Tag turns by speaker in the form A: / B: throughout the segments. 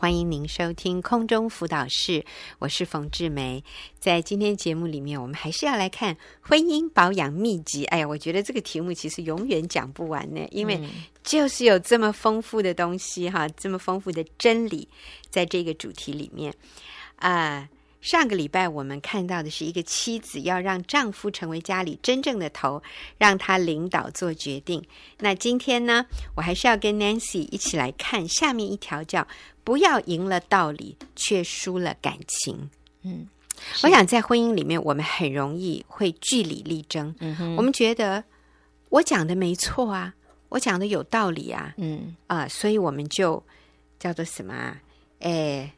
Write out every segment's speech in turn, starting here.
A: 欢迎您收听空中辅导室，我是冯志梅。在今天节目里面，我们还是要来看婚姻保养秘籍。哎呀，我觉得这个题目其实永远讲不完呢，因为就是有这么丰富的东西哈，这么丰富的真理在这个主题里面啊。呃上个礼拜我们看到的是一个妻子要让丈夫成为家里真正的头，让他领导做决定。那今天呢，我还是要跟 Nancy 一起来看下面一条，叫“不要赢了道理，却输了感情”。嗯，我想在婚姻里面，我们很容易会据理力争。嗯哼，我们觉得我讲的没错啊，我讲的有道理啊。嗯啊，呃，所以我们就叫做什么啊？哎。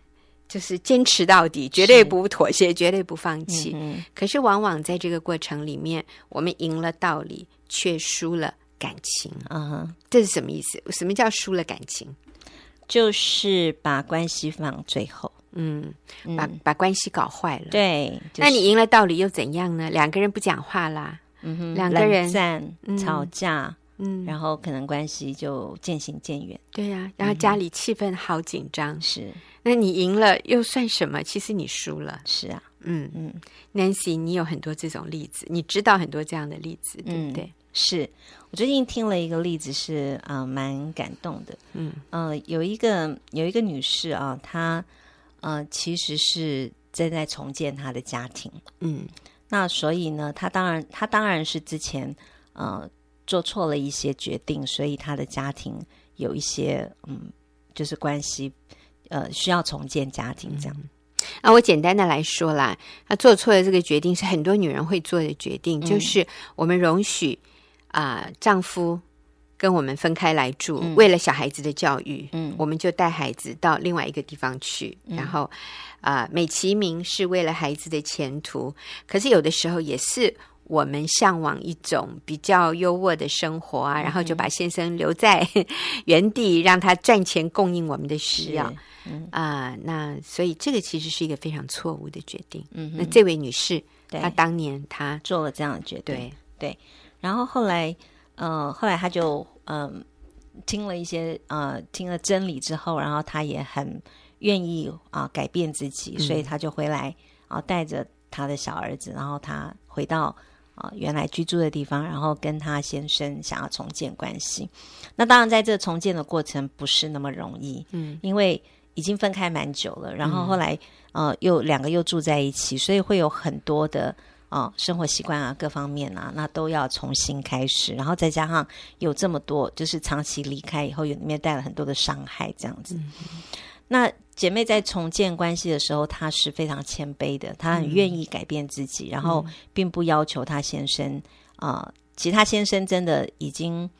A: 就是坚持到底，绝对不妥协，绝对不放弃。嗯、可是往往在这个过程里面，我们赢了道理，却输了感情。嗯哼，这是什么意思？什么叫输了感情？
B: 就是把关系放最后，
A: 嗯，把把关系搞坏了。
B: 对，就是、
A: 那你赢了道理又怎样呢？两个人不讲话啦，
B: 嗯哼，
A: 两个人
B: 吵架，嗯，然后可能关系就渐行渐远。
A: 对呀、啊，然后家里气氛好紧张，
B: 嗯、是。
A: 那你赢了又算什么？其实你输了。
B: 是啊，
A: 嗯嗯，Nancy，你有很多这种例子，你知道很多这样的例子，对不对？嗯、
B: 是我最近听了一个例子是，是、呃、啊，蛮感动的。嗯呃，有一个有一个女士啊，她呃其实是正在重建她的家庭。嗯，那所以呢，她当然她当然是之前呃做错了一些决定，所以她的家庭有一些嗯，就是关系。呃，需要重建家庭这样。
A: 那、嗯啊、我简单的来说啦，他做错了这个决定是很多女人会做的决定，嗯、就是我们容许啊、呃，丈夫跟我们分开来住，嗯、为了小孩子的教育，嗯，我们就带孩子到另外一个地方去，嗯、然后啊、呃，美其名是为了孩子的前途，可是有的时候也是。我们向往一种比较优渥的生活啊，嗯、然后就把先生留在原地，让他赚钱供应我们的需要。啊、那所以这个其实是一个非常错误的决定。嗯，那这位女士，对她当年她
B: 做了这样的决定，对对。然后后来，呃，后来她就嗯、呃、听了一些呃听了真理之后，然后她也很愿意啊、呃、改变自己，所以她就回来啊、呃、带着她的小儿子，然后她回到。啊，原来居住的地方，然后跟他先生想要重建关系。那当然，在这重建的过程不是那么容易，嗯，因为已经分开蛮久了，然后后来、嗯、呃又两个又住在一起，所以会有很多的啊、呃、生活习惯啊各方面啊，那都要重新开始。然后再加上有这么多，就是长期离开以后，有里面带了很多的伤害，这样子。嗯、那。姐妹在重建关系的时候，她是非常谦卑的，她很愿意改变自己，嗯、然后并不要求她先生啊、呃。其实她先生真的已经，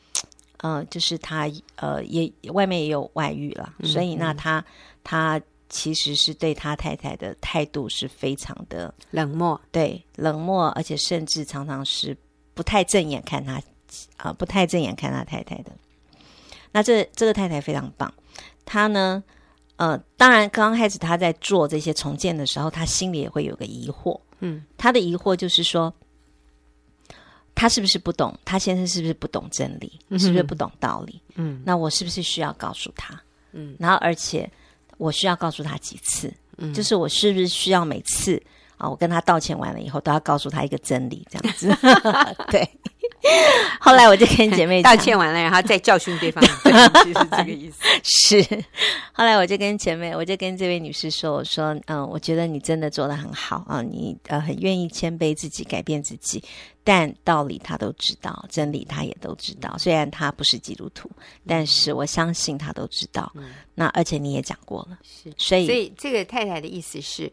B: 呃，就是他呃也外面也有外遇了，嗯、所以那他他其实是对他太太的态度是非常的
A: 冷漠，
B: 对冷漠，而且甚至常常是不太正眼看他啊、呃，不太正眼看他太太的。那这这个太太非常棒，她呢。呃，当然，刚刚开始他在做这些重建的时候，他心里也会有个疑惑。嗯，他的疑惑就是说，他是不是不懂？他先生是不是不懂真理？嗯、是不是不懂道理？嗯，那我是不是需要告诉他？嗯，然后而且我需要告诉他几次？嗯，就是我是不是需要每次啊，我跟他道歉完了以后，都要告诉他一个真理？这样子，对。后来我就跟姐妹
A: 道歉完了，然后再教训对方，就是这个意思。
B: 是，后来我就跟姐妹，我就跟这位女士说：“我说，嗯，我觉得你真的做的很好啊，你呃很愿意谦卑自己，改变自己，但道理她都知道，真理她也都知道。虽然她不是基督徒，但是我相信她都知道。嗯、那而且你也讲过了，
A: 是，所以所以这个太太的意思是。”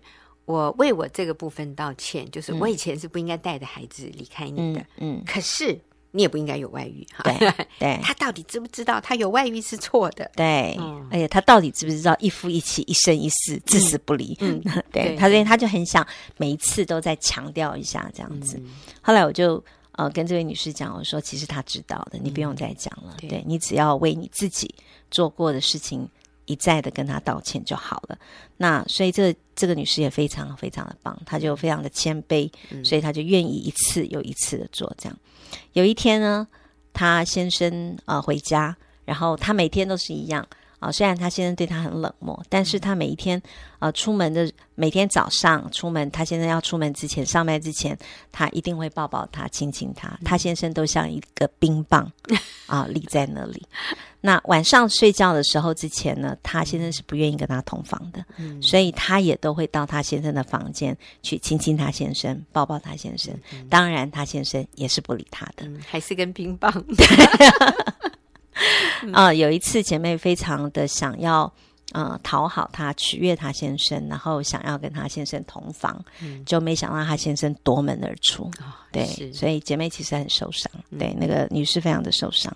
A: 我为我这个部分道歉，就是我以前是不应该带着孩子离开你的，嗯，嗯，可是你也不应该有外遇，
B: 对 对，
A: 他到底知不知道他有外遇是错的？
B: 对，嗯、而且他到底知不知道一夫一妻一生一世至死不离？嗯，嗯 对，对他所以他就很想每一次都在强调一下这样子。嗯、后来我就呃跟这位女士讲，我说其实他知道的，你不用再讲了，对你只要为你自己做过的事情。一再的跟他道歉就好了。那所以这这个女士也非常非常的棒，她就非常的谦卑，嗯、所以她就愿意一次又一次的做这样。有一天呢，她先生啊、呃、回家，然后她每天都是一样啊，虽然他先生对他很冷漠，但是他每一天呃出门的每天早上出门，他先生要出门之前上班之前，他一定会抱抱他，亲亲他，他先生都像一个冰棒啊立在那里。那晚上睡觉的时候之前呢，他先生是不愿意跟他同房的，嗯、所以他也都会到他先生的房间去亲亲他先生，抱抱他先生。嗯、当然，他先生也是不理他的，
A: 嗯、还是根冰棒。
B: 啊、呃，有一次姐妹非常的想要，呃，讨好他，取悦他先生，然后想要跟他先生同房，嗯、就没想到他先生夺门而出。哦、对，所以姐妹其实很受伤。嗯、对，那个女士非常的受伤。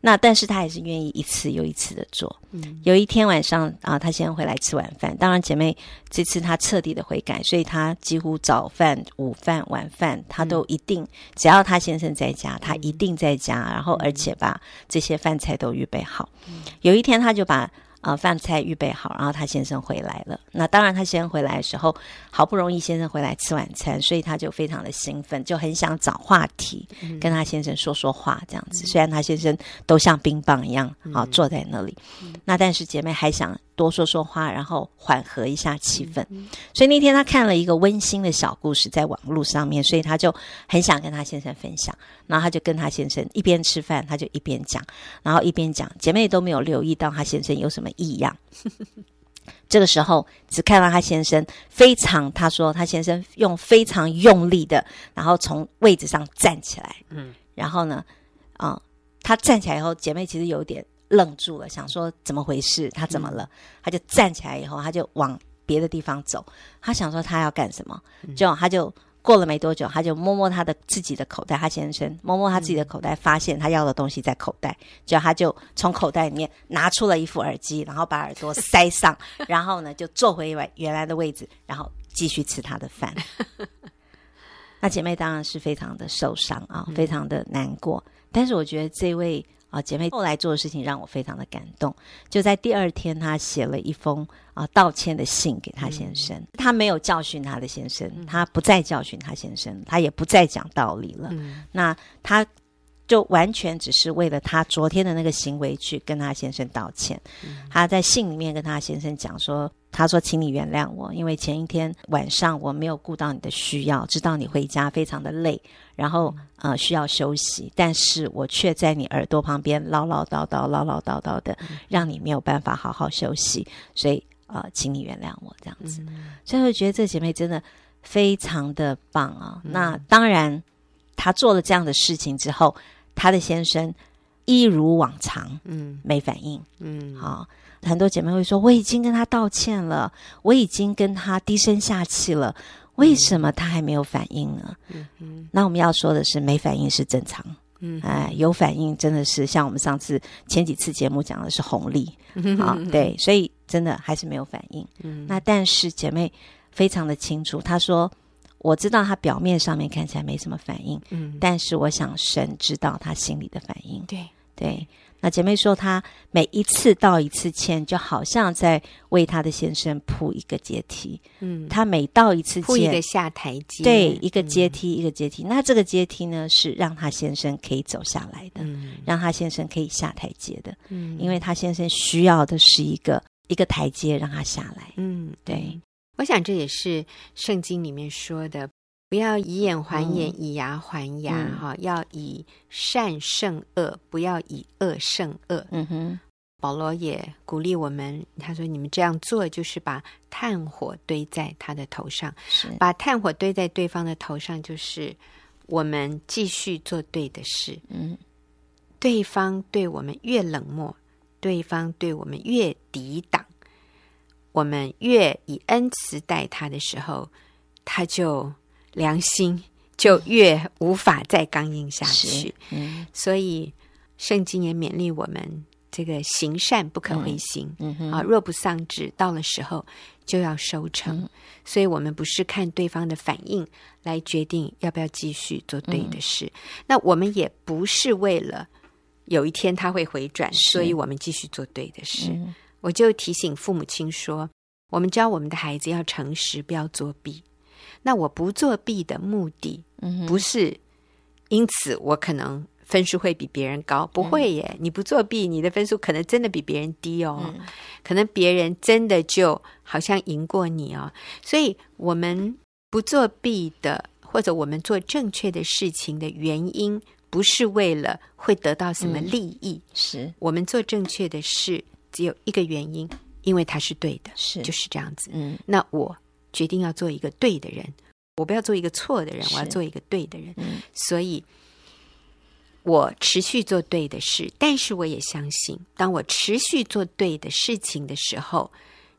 B: 那但是她还是愿意一次又一次的做。嗯，有一天晚上啊，她先回来吃晚饭。当然，姐妹这次她彻底的悔改，所以她几乎早饭、午饭、晚饭，她都一定，嗯、只要她先生在家，她一定在家，然后而且把这些饭菜都预备好。嗯、有一天，她就把。啊，饭菜预备好，然后他先生回来了。那当然，他先生回来的时候，好不容易先生回来吃晚餐，所以他就非常的兴奋，就很想找话题跟他先生说说话，这样子。嗯、虽然他先生都像冰棒一样，啊，坐在那里，嗯、那但是姐妹还想。多说说话，然后缓和一下气氛。所以那天他看了一个温馨的小故事，在网络上面，所以他就很想跟他先生分享。然后他就跟他先生一边吃饭，他就一边讲，然后一边讲。姐妹都没有留意到他先生有什么异样。这个时候，只看到他先生非常，他说他先生用非常用力的，然后从位置上站起来。嗯，然后呢，啊、呃，他站起来以后，姐妹其实有点。愣住了，想说怎么回事？他怎么了？嗯、他就站起来以后，他就往别的地方走。他想说他要干什么？就他就过了没多久，他就摸摸他的自己的口袋。他先生摸摸他自己的口袋，发现他要的东西在口袋。就他就从口袋里面拿出了一副耳机，然后把耳朵塞上，然后呢就坐回原来的位置，然后继续吃他的饭。那姐妹当然是非常的受伤啊，非常的难过。但是我觉得这位。啊，姐妹后来做的事情让我非常的感动。就在第二天，她写了一封啊道歉的信给她先生。嗯、她没有教训她的先生，她不再教训她先生，她也不再讲道理了。嗯、那她就完全只是为了她昨天的那个行为去跟她先生道歉。嗯、她在信里面跟她先生讲说。他说：“请你原谅我，因为前一天晚上我没有顾到你的需要，知道你回家非常的累，然后呃需要休息，但是我却在你耳朵旁边唠唠叨叨、唠唠叨叨的，让你没有办法好好休息，所以呃，请你原谅我这样子。所以我觉得这姐妹真的非常的棒啊。那当然，她做了这样的事情之后，她的先生一如往常，嗯，没反应，嗯，好。”很多姐妹会说：“我已经跟他道歉了，我已经跟他低声下气了，为什么他还没有反应呢？”嗯嗯、那我们要说的是，没反应是正常。嗯，哎，有反应真的是像我们上次前几次节目讲的是红利啊，对，所以真的还是没有反应。嗯，那但是姐妹非常的清楚，她说：“我知道他表面上面看起来没什么反应，嗯，但是我想神知道他心里的反应。”对对。对那姐妹说，她每一次道一次歉，就好像在为她的先生铺一个阶梯。嗯，她每道一次歉，铺
A: 一个下台阶，
B: 对，一个阶梯，嗯、一个阶梯。那这个阶梯呢，是让她先生可以走下来的，嗯、让她先生可以下台阶的。嗯，因为她先生需要的是一个一个台阶，让他下来。嗯，对。
A: 我想这也是圣经里面说的。不要以眼还眼，嗯、以牙还牙，哈、嗯！要以善胜恶，不要以恶胜恶。嗯哼，保罗也鼓励我们，他说：“你们这样做，就是把炭火堆在他的头上，是把炭火堆在对方的头上，就是我们继续做对的事。嗯，对方对我们越冷漠，对方对我们越抵挡，我们越以恩慈待他的时候，他就。”良心就越无法再刚硬下去，嗯，所以圣经也勉励我们，这个行善不可灰心，嗯嗯、啊，若不丧志，到了时候就要收成。嗯、所以，我们不是看对方的反应来决定要不要继续做对的事，嗯、那我们也不是为了有一天他会回转，是。所以我们继续做对的事。嗯、我就提醒父母亲说，我们教我们的孩子要诚实，不要作弊。那我不作弊的目的，不是因此我可能分数会比别人高，不会耶！嗯、你不作弊，你的分数可能真的比别人低哦，嗯、可能别人真的就好像赢过你哦。所以，我们不作弊的，或者我们做正确的事情的原因，不是为了会得到什么利益，
B: 嗯、是。
A: 我们做正确的事只有一个原因，因为它是对的，
B: 是。
A: 就是这样子。
B: 嗯，
A: 那我决定要做一个对的人，我不要做一个错的人，我要做一个对的人。
B: 嗯，
A: 所以。我持续做对的事，但是我也相信，当我持续做对的事情的时候，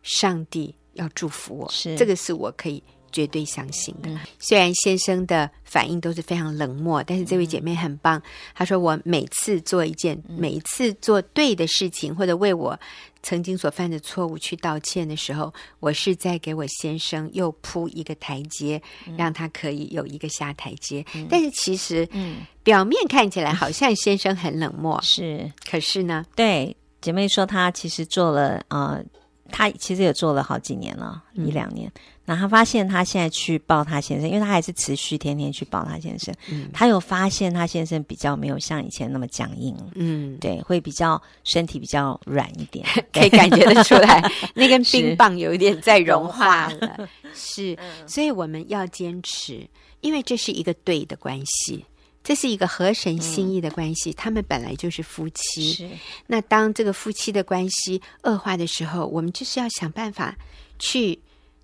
A: 上帝要祝福我。
B: 是，
A: 这个是我可以绝对相信的。
B: 嗯，
A: 虽然先生的反应都是非常冷漠，但是这位姐妹很棒。她说：“我每次做一件，每一次做对的事情，或者为我。”曾经所犯的错误去道歉的时候，我是在给我先生又铺一个台阶，嗯、让他可以有一个下台阶。嗯、但是其实，嗯，表面看起来好像先生很冷漠，
B: 是，
A: 可是呢，
B: 对姐妹说，她其实做了，呃，她其实也做了好几年了，嗯、一两年。然后他发现，他现在去抱他先生，因为他还是持续天天去抱他先生。嗯，他有发现他先生比较没有像以前那么僵硬。嗯，对，会比较身体比较软一点，
A: 可以感觉得出来，那根冰棒有一点在融化了。是，是，所以我们要坚持，因为这是一个对的关系，这是一个合神心意的关系。嗯，他们本来就是夫妻。是，那当这个夫妻的关系恶化的时候，我们就是要想办法去。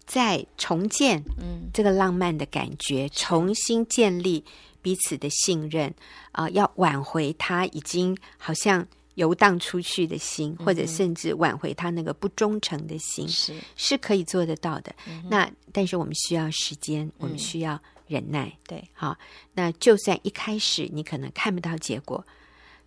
A: 再重建，嗯，这个浪漫的感觉，嗯、重新建立彼此的信任，啊、呃，要挽回他已经好像游荡出去的心，嗯、或者甚至挽回他那个不忠诚的心，是是可以做得到的。嗯、那但是我们需要时间，我们需要忍耐，嗯、对，好。那就算一开始你可能看不到结果，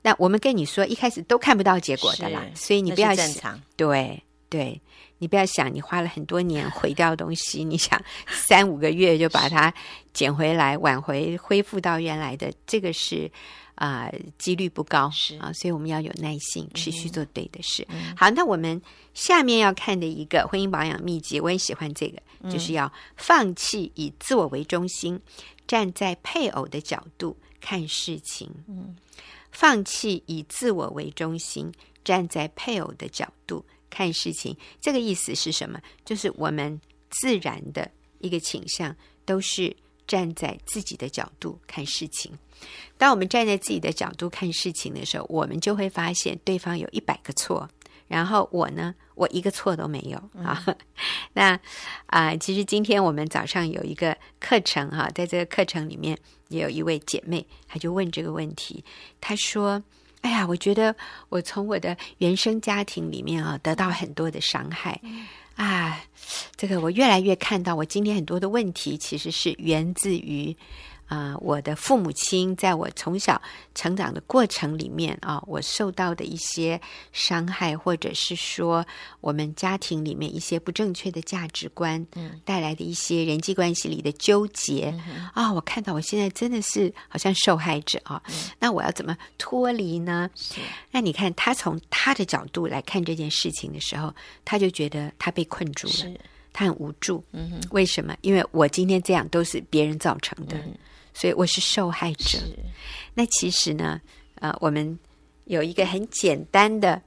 A: 那我们跟你说，一开始都看不到结果的啦，所以你不要想，对对。你不要想，你花了很多年毁掉东西，你想三五个月就把它捡回来，挽回、恢复到原来的，这个是啊、呃，几率不高是啊，所以我们要有耐心，持续做对的事。嗯、好，那我们下面要看的一个婚姻保养秘籍，我也喜欢这个，嗯、就是要放弃以自我为中心，站在配偶的角度看事情。嗯，放弃以自我为中心，站在配偶的角度。看事情，这个意思是什么？就是我们自然的一个倾向，都是站在自己的角度看事情。当我们站在自己的角度看事情的时候，我们就会发现对方有一百个错，然后我呢，我一个错都没有啊。嗯、那啊、呃，其实今天我们早上有一个课程哈、啊，在这个课程里面也有一位姐妹，她就问这个问题，她说。哎呀，我觉得我从我的原生家庭里面啊，得到很多的伤害啊，这个我越来越看到，我今天很多的问题其实是源自于。啊、呃，我的父母亲在我从小成长的过程里面啊，我受到的一些伤害，或者是说我们家庭里面一些不正确的价值观，嗯，带来的一些人际关系里的纠结、啊，我看到我现在真的是好像受害者啊，嗯、那我要怎么脱离呢？那你看他从他的角度来看这件事情的时候，他就觉得他被困住了，他很无助。嗯哼，为什么？因为我今天这样都是别人造成的。嗯所以我是受害者。是那其实呢，呃，我们有一个很简单的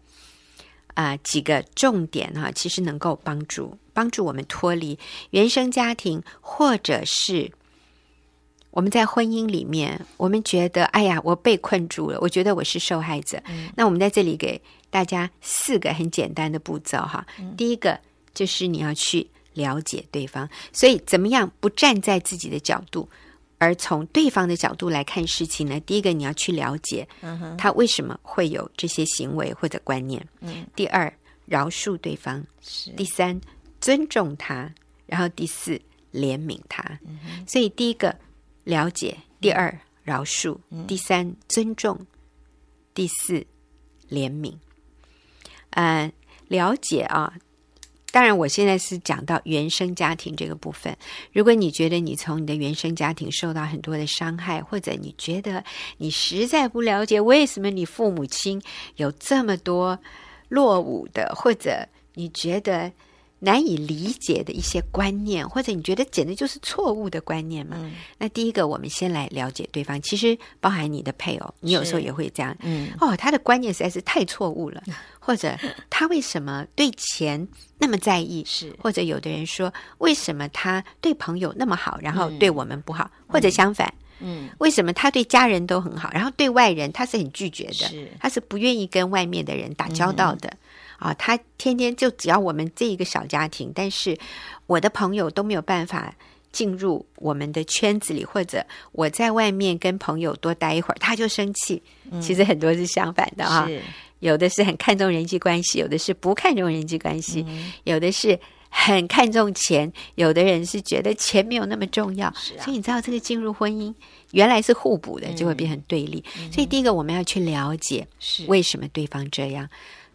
A: 啊、呃、几个重点哈、啊，其实能够帮助帮助我们脱离原生家庭，或者是我们在婚姻里面，我们觉得哎呀，我被困住了，我觉得我是受害者。嗯、那我们在这里给大家四个很简单的步骤哈。嗯、第一个就是你要去了解对方，所以怎么样不站在自己的角度。而从对方的角度来看事情呢，第一个你要去了解他为什么会有这些行为或者观念。嗯、第二，饶恕对方；是。第三，尊重他；然后第四，怜悯他。所以第一个了解，第二饶恕，嗯、第三尊重，第四怜悯。呃，了解啊。当然，我现在是讲到原生家庭这个部分。如果你觉得你从你的原生家庭受到很多的伤害，或者你觉得你实在不了解为什么你父母亲有这么多落伍的，或者你觉得难以理解的一些观念，或者你觉得简直就是错误的观念嘛？嗯、那第一个，我们先来了解对方。其实包含你的配偶，你有时候也会这样。嗯，哦，他的观念实在是太错误了，或者他为什么对钱那么在意？是，或者有的人说，为什么他对朋友那么好，然后对我们不好？嗯、或者相反，嗯，为什么他对家人都很好，然后对外人他是很拒绝的？是，他是不愿意跟外面的人打交道的。嗯啊，他天天就只要我们这一个小家庭，但是我的朋友都没有办法进入我们的圈子里，或者我在外面跟朋友多待一会儿，他就生气。嗯、其实很多是相反的哈，是有的是很看重人际关系，有的是不看重人际关系，嗯、有的是很看重钱，有的人是觉得钱没有那么重要。啊、所以你知道，这个进入婚姻原来是互补的，就会变成对立。嗯、所以第一个我们要去了解是为什么对方这样。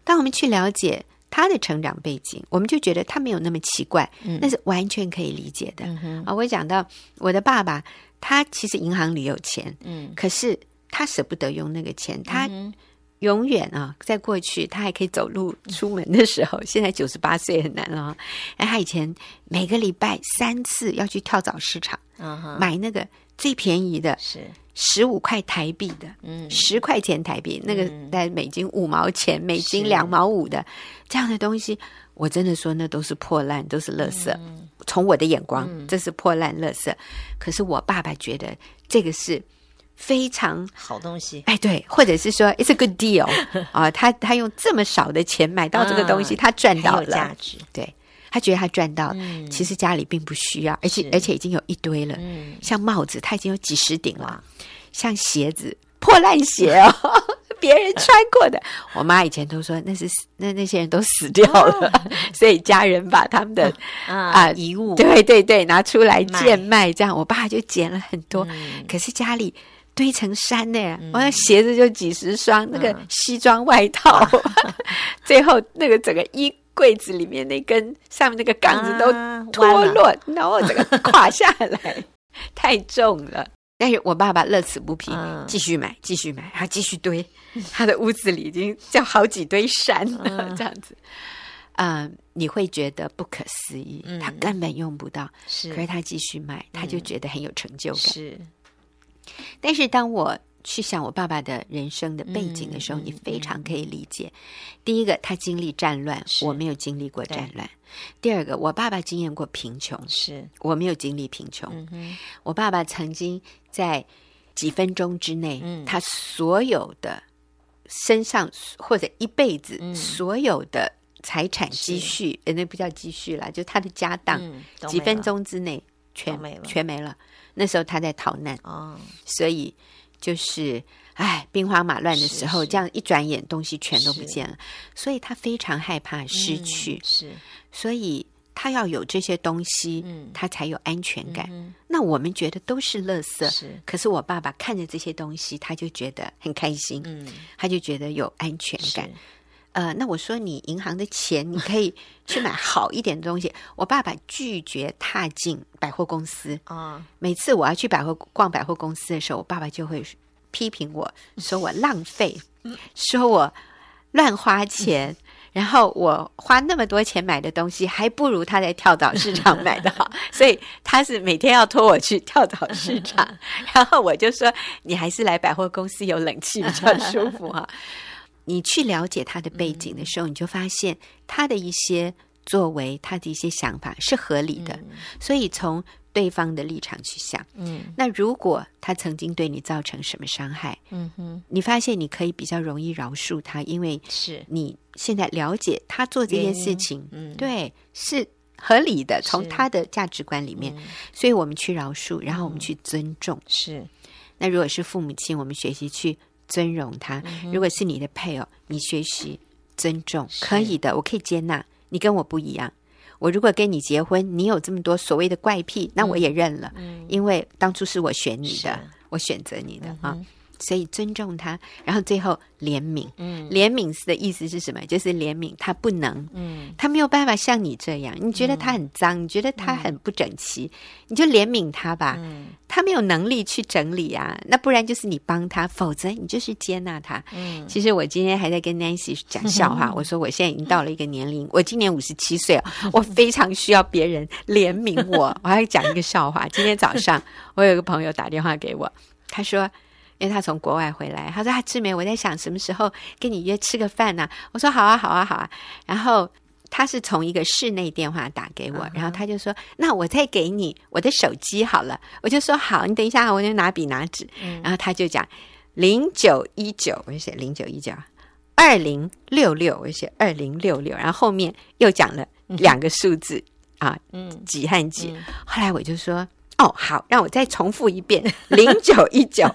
A: 当我们去了解他的成长背景，我们就觉得他没有那么奇怪，嗯、那是完全可以理解的。啊、我讲到我的爸爸，他其实银行里有钱，嗯，可是他舍不得用那个钱，他永远啊，在过去他还可以走路出门的时候，嗯、现在九十八岁很难了。哎，他以前每个礼拜三次要去跳蚤市场，买那个最便宜的，是。十五块台币的，嗯，十块钱台币，那个在美金五毛钱，美金两毛五的这样的东西，我真的说那都是破烂，都是垃圾。从我的眼光，这是破烂垃圾。可是我爸爸觉得这个是非常
B: 好东西，
A: 哎，对，或者是说 it's a good deal 啊，他他用这么少的钱买到这个东西，他赚到了。价值，对。他觉得他赚到了，嗯、其实家里并不需要，而且而且已经有一堆了。嗯、像帽子，他已经有几十顶了；像鞋子，破烂鞋哦，别人穿过的。我妈以前都说那是那那些人都死掉了，啊、所以家人把他们的啊遗、啊、物，对对对，拿出来贱卖，这样我爸就捡了很多。嗯、可是家里堆成山呢，我那、嗯、鞋子就几十双，那个西装外套，啊、最后那个整个衣。柜子里面那根上面那个杠子都脱落，啊、然后这个垮下来，太重了。但是我爸爸乐此不疲，嗯、继续买，继续买，他继续堆。他的屋子里已经叫好几堆山了，嗯、这样子。嗯，你会觉得不可思议，嗯、他根本用不到，是可是他继续买，他就觉得很有成就感。是，但是当我。去想我爸爸的人生的背景的时候，嗯、你非常可以理解。第一个，他经历战乱，我没有经历过战乱；第二个，我爸爸经验过贫穷，是。我没有经历贫穷。我爸爸曾经在几分钟之内，嗯、他所有的身上或者一辈子所有的财产积蓄，是。那不叫积蓄了，就他的家当，嗯、几分钟之内全没了，全没了。那时候他在逃难，哦、所以。就是，哎，兵荒马乱的时候，这样一转眼，东西全都不见了，所以他非常害怕失去，嗯、是，所以他要有这些东西，嗯、他才有安全感。嗯、那我们觉得都是垃圾，是，可是我爸爸看着这些东西，他就觉得很开心，嗯，他就觉得有安全感。呃，那我说你银行的钱，你可以去买好一点的东西。我爸爸拒绝踏进百货公司啊。每次我要去百货逛百货公司的时候，我爸爸就会批评我说我浪费，说我乱花钱。然后我花那么多钱买的东西，还不如他在跳蚤市场买的好。所以他是每天要拖我去跳蚤市场。然后我就说，你还是来百货公司有冷气比较舒服哈。你去了解他的背景的时候，嗯、你就发现他的一些作为，他的一些想法是合理的。嗯、所以从对方的立场去想，嗯，那如果他曾经对你造成什么伤害，嗯哼，你发现你可以比较容易饶恕他，因为是。你现在了解他做这件事情，嗯，对，是合理的，从他的价值观里面，嗯、所以我们去饶恕，然后我们去尊重，嗯、是。那如果是父母亲，我们学习去。尊荣他，如果是你的配偶，你学习尊重，可以的，我可以接纳你跟我不一样。我如果跟你结婚，你有这么多所谓的怪癖，那我也认了，嗯、因为当初是我选你的，我选择你的、啊。所以尊重他，然后最后怜悯。
B: 嗯，
A: 怜悯的意思是什么？就是怜悯他不能，
B: 嗯，
A: 他没有办法像你这样。你觉得他很脏，你觉得他很不整齐，你就怜悯他吧。
B: 嗯，
A: 他没有能力去整理啊，那不然就是你帮他，否则你就是接纳他。
B: 嗯，
A: 其实我今天还在跟 Nancy 讲笑话，我说我现在已经到了一个年龄，我今年五十七岁，我非常需要别人怜悯我。我还讲一个笑话，今天早上我有个朋友打电话给我，他说。因为他从国外回来，他说：“啊，志梅，我在想什么时候跟你约吃个饭呢？”我说：“好啊，好啊，好啊。”然后他是从一个室内电话打给我，然后他就说：“那我再给你我的手机好了。”我就说：“好，你等一下，我就拿笔拿纸。”然后他就讲：“零九一九，我就写零九一九，二零六六，我就写二零六六。”然后后面又讲了两个数字啊，嗯，几和几。后来我就说。哦，好，让我再重复一遍，零九一九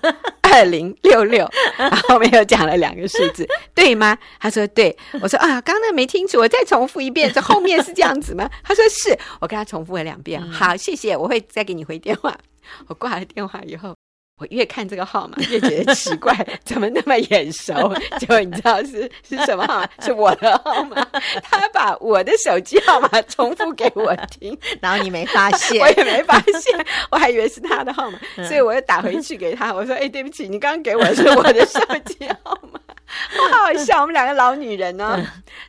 A: 二零六六，然后后面又讲了两个数字，对吗？他说对，我说啊，刚刚那没听楚，我再重复一遍，这后面是这样子吗？他说是，我跟他重复了两遍，好，谢谢，我会再给你回电话。我挂了电话以后。我越看这个号码越觉得奇怪，怎么那么眼熟？结果你知道是是什么号码？是我的号码。他把我的手机号码重复给我听，
B: 然后你没发现，
A: 我也没发现，我还以为是他的号码，所以我又打回去给他，我说：“哎，对不起，你刚刚给我的是我的手机号码。”好好笑，我们两个老女人呢，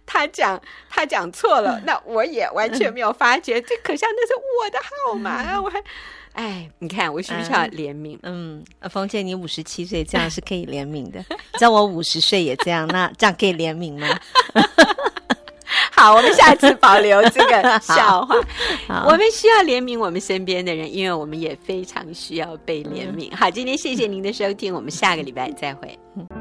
A: 他讲他讲错了，那我也完全没有发觉，这可笑那是我的号码，我还。哎，你看我需不需要怜悯？
B: 嗯，冯姐，你五十七岁这样是可以怜悯的。叫我五十岁也这样，那这样可以怜悯吗？
A: 好，我们下次保留这个 笑话。我们需要怜悯我们身边的人，因为我们也非常需要被怜悯。好，今天谢谢您的收听，我们下个礼拜再会。嗯